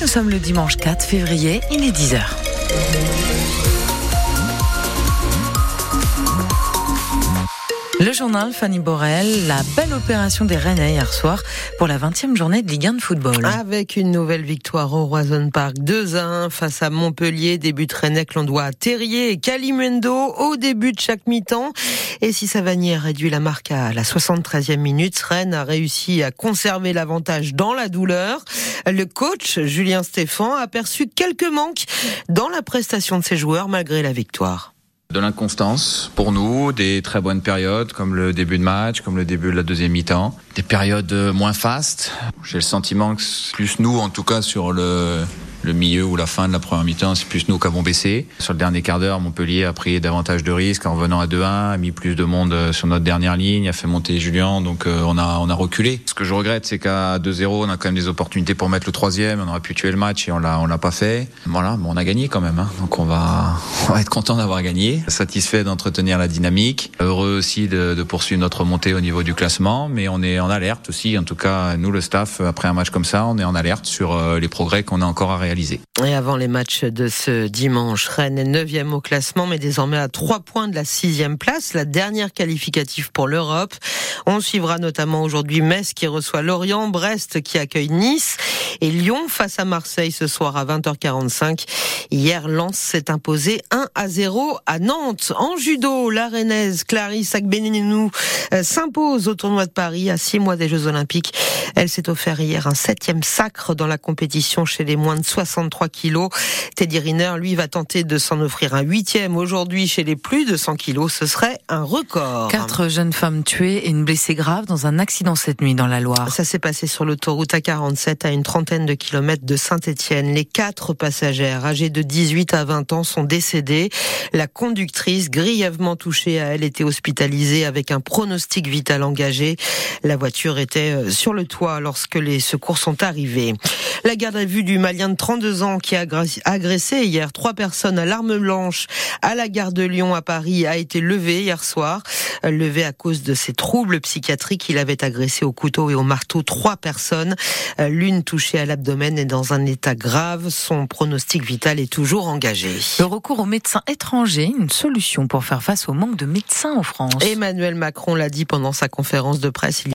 nous sommes le dimanche 4 février, il est 10h. Journal Fanny Borel, la belle opération des Rennais hier soir pour la 20e journée de Ligue 1 de football. Avec une nouvelle victoire au Roison Park 2 à 1 face à Montpellier, début de Rennais que l'on à Terrier et Calimundo au début de chaque mi-temps. Et si Savanier réduit la marque à la 73e minute, Rennes a réussi à conserver l'avantage dans la douleur. Le coach Julien Stéphan a perçu quelques manques dans la prestation de ses joueurs malgré la victoire. De l'inconstance pour nous, des très bonnes périodes comme le début de match, comme le début de la deuxième mi-temps, des périodes moins fastes. J'ai le sentiment que plus nous, en tout cas sur le le milieu ou la fin de la première mi-temps, c'est plus nous qui avons baissé. Sur le dernier quart d'heure, Montpellier a pris davantage de risques en revenant à 2-1, a mis plus de monde euh, sur notre dernière ligne, a fait monter Julien, donc euh, on a on a reculé. Ce que je regrette, c'est qu'à 2-0, on a quand même des opportunités pour mettre le troisième, on aurait pu tuer le match et on l'a on l'a pas fait. Voilà, mais on a gagné quand même, hein. donc on va, on va être content d'avoir gagné, satisfait d'entretenir la dynamique, heureux aussi de, de poursuivre notre montée au niveau du classement, mais on est en alerte aussi, en tout cas nous le staff après un match comme ça, on est en alerte sur euh, les progrès qu'on a encore à réaliser. Et avant les matchs de ce dimanche, Rennes est 9e au classement, mais désormais à 3 points de la 6e place, la dernière qualificative pour l'Europe. On suivra notamment aujourd'hui Metz qui reçoit Lorient, Brest qui accueille Nice et Lyon face à Marseille ce soir à 20h45. Hier, Lens s'est imposé 1 à 0 à Nantes. En judo, la Rennaise Clarisse Agbenenou euh, s'impose au tournoi de Paris à 6 mois des Jeux Olympiques. Elle s'est offert hier un septième sacre dans la compétition chez les moins de 63 kilos. Teddy Riner, lui, va tenter de s'en offrir un huitième aujourd'hui chez les plus de 100 kilos. Ce serait un record. Quatre jeunes femmes tuées et une blessée grave dans un accident cette nuit dans la Loire. Ça s'est passé sur l'autoroute A47 à une trentaine de kilomètres de Saint-Étienne. Les quatre passagères âgées de 18 à 20 ans sont décédées. La conductrice, grièvement touchée, elle été hospitalisée avec un pronostic vital engagé. La voiture était euh, sur le toit lorsque les secours sont arrivés. La garde à vue du Malien de 32 ans qui a agressé hier trois personnes à l'arme blanche à la gare de Lyon à Paris a été levée hier soir. Levée à cause de ses troubles psychiatriques. Il avait agressé au couteau et au marteau trois personnes. L'une touchée à l'abdomen est dans un état grave. Son pronostic vital est toujours engagé. Le recours aux médecins étrangers, une solution pour faire face au manque de médecins en France. Emmanuel Macron l'a dit pendant sa conférence de presse